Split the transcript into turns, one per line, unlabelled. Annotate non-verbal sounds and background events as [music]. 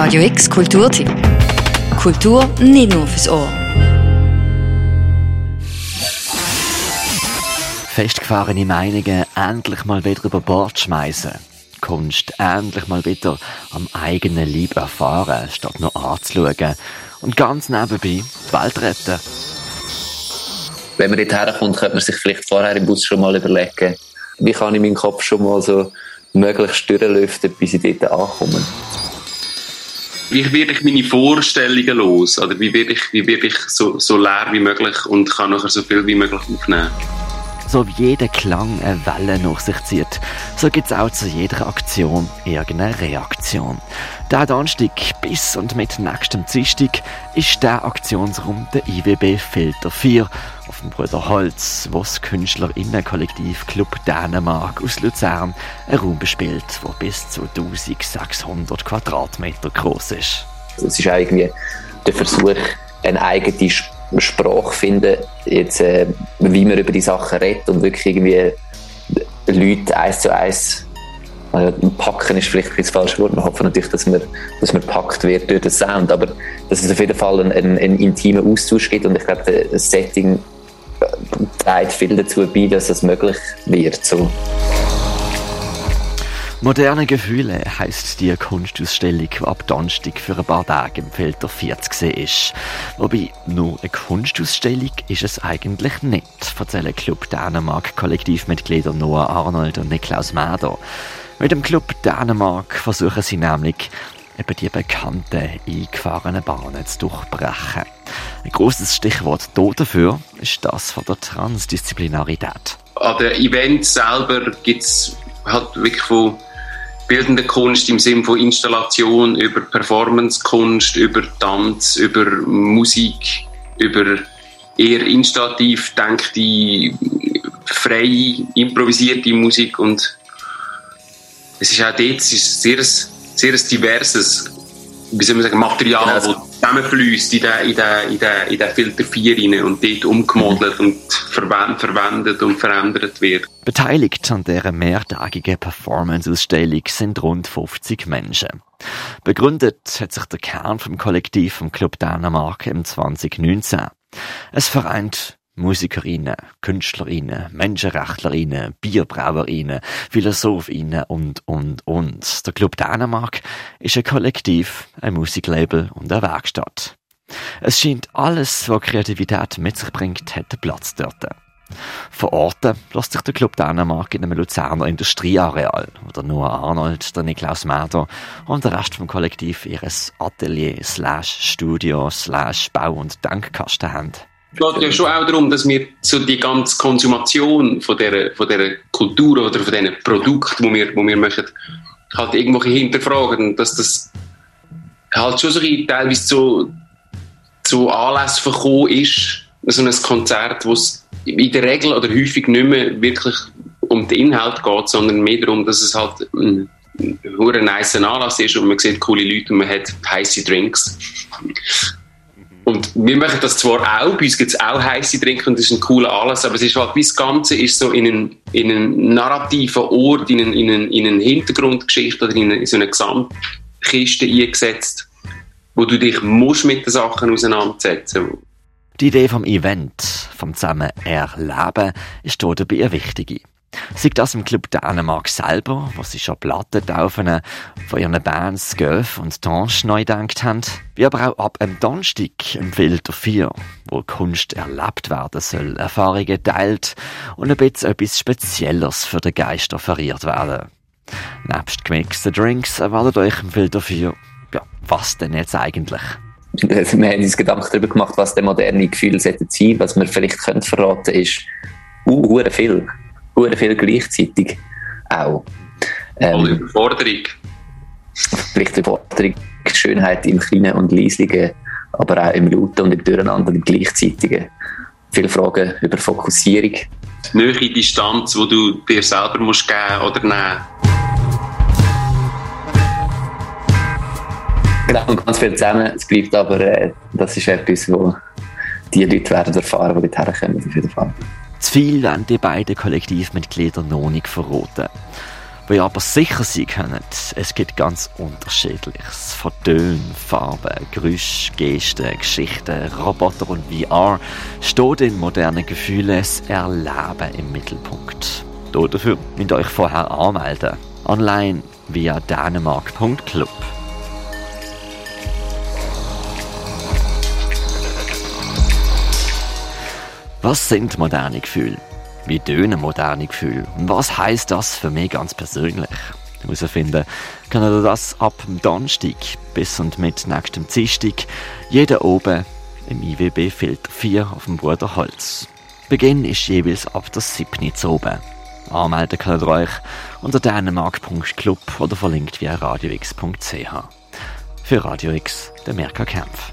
Radio X Kulturtipp. Kultur nicht nur fürs Ohr.
Festgefahrene Meinungen endlich mal wieder über Bord schmeißen. Kunst endlich mal wieder am eigenen Leib erfahren, statt nur anzuschauen. Und ganz nebenbei die Welt retten.
Wenn man dort herkommt, könnte man sich vielleicht vorher im Bus schon mal überlegen, wie kann ich meinen Kopf schon mal so möglichst durchlüften, bis ich dort ankomme.
Wie werde ich meine Vorstellungen los? Oder wie werde ich, wie werde ich so, so leer wie möglich und kann nachher so viel wie möglich aufnehmen?
So wie jeder Klang eine Welle nach sich zieht, so gibt es auch zu jeder Aktion irgendeine Reaktion. Der Donnerstag bis und mit nächstem Dienstag ist der Aktionsraum der IWB Filter 4 Bruder Holz, wo das Künstlerinnenkollektiv Club Dänemark aus Luzern einen Raum bespielt, der bis zu 1600 Quadratmeter groß ist.
Es ist irgendwie der Versuch, eine eigene Sprache finden, jetzt, äh, wie man über die Sachen redet und wirklich irgendwie Leute eins zu eins äh, packen ist vielleicht das falsche Wort. Wir hoffen natürlich, dass man, dass man packt wird durch den Sound, aber dass es auf jeden Fall einen, einen, einen intimen Austausch gibt und ich glaube, das Setting trägt viel dazu bei, dass es möglich wird. So.
Moderne Gefühle heisst die Kunstausstellung, die ab Donnerstag für ein paar Tage im Filter 40 gesehen ist. Wobei, nur eine Kunstausstellung ist es eigentlich nicht, erzählen Club Dänemark Kollektivmitglieder Noah Arnold und Niklaus Mäder. Mit dem Club Dänemark versuchen sie nämlich, eben die bekannten eingefahrenen Bahnen zu durchbrechen. Ein großes Stichwort dafür ist das von der Transdisziplinarität.
An den Events selber gibt es halt wirklich von bildende Kunst im Sinne von Installation, über Performancekunst, über Tanz, über Musik, über eher installativ denkte, freie, improvisierte Musik und es ist auch dort es ist sehr, sehr diverses wie soll man sagen, Material, genau. Zusammenfließt in den, in den, in den, in den Filter 4 rein und dort umgemodelt und verwendet und verändert wird.
Beteiligt an dieser mehrtägigen Performance-Ausstellung sind rund 50 Menschen. Begründet hat sich der Kern vom Kollektiv vom Club Dänemark im 2019. Es vereint Musikerinnen, Künstlerinnen, Menschenrechtlerinnen, Bierbrauerinnen, Philosophinnen und, und, und. Der Club Dänemark ist ein Kollektiv, ein Musiklabel und eine Werkstatt. Es scheint alles, was Kreativität mit sich bringt, hätte Platz dort. Vor Ort lässt sich der Club Dänemark in einem Luzerner Industrieareal, wo der Noah Arnold, der Niklaus Mäder und der Rest vom Kollektiv ihres Atelier slash Studio slash Bau- und Denkkasten haben.
Es geht ja schon auch darum, dass wir so die ganze Konsumation von dieser, von dieser Kultur oder von diesen Produkten, die wir, die wir machen, halt irgendwo hinterfragen. Dass das halt schon so ein teilweise zu, zu Anlässen verkommen ist, so ein Konzert, wo es in der Regel oder häufig nicht mehr wirklich um den Inhalt geht, sondern mehr darum, dass es halt ein, ein nice Anlass ist und man sieht coole Leute und man hat heiße Drinks. Und wir machen das zwar auch, bei uns gibt es auch heiße Trinken und das ist ein cooler Anlass, aber es ist halt, das Ganze ist so in einen, in einen narrativen Ort, in, einen, in, einen, in eine Hintergrundgeschichte oder in, eine, in so eine Gesamtkiste eingesetzt, wo du dich musst mit den Sachen auseinandersetzen
Die Idee vom Event, vom zusammen Erleben, ist dabei eine wichtige. Sei das im Club Dänemark selber, wo sie schon Plattentaufen von ihren Bands Göf und Tange neu gedacht haben, wie aber auch ab dem Donnerstag im Filter 4, wo Kunst erlebt werden soll, Erfahrungen teilt und ein bisschen etwas Spezielles für den Geist offeriert werden. Nebst gemixten Drinks erwartet euch im Filter 4, ja, was denn jetzt eigentlich? [laughs]
Wir haben uns Gedanken darüber gemacht, was der moderne Gefühl sein sollte. Was wir vielleicht können verraten ist, uh, viel sehr viel gleichzeitig auch.
Ähm, Überforderung.
Vielleicht Überforderung, Schönheit im Kleinen und Leislichen, aber auch im Lauten und im Durcheinander im Gleichzeitigen. Viele Fragen über Fokussierung.
Neue Distanz, die du dir selber musst geben oder nehmen.
Genau, und ganz viel zusammen. Es bleibt aber, äh, das ist etwas, wo die Leute werden erfahren, die dorthin kommen, auf jeden Fall.
Zu viel wollen die beiden Kollektivmitglieder noch nicht verraten. wo aber sicher sein könnt, es gibt ganz unterschiedliches. Von Tönen, Farben, Geräusch, Gesten, Geschichten, Roboter und VR steht in modernen Gefühlen das Erleben im Mittelpunkt. Dafür müsst ihr euch vorher anmelden. Online via dänemark.club. Was sind moderne Gefühle? Wie tönen moderne Gefühle? Und was heißt das für mich ganz persönlich? Herausfinden könnt ihr das ab dem Donnerstag bis und mit nächstem Dienstag, jeden oben im IWB Filter 4 auf dem Bruder Holz. Beginn ist jeweils ab der 7. zu oben. Anmelden könnt ihr euch unter dänemark.club oder verlinkt via radiox.ch. Für Radio X, der Merker Kempf.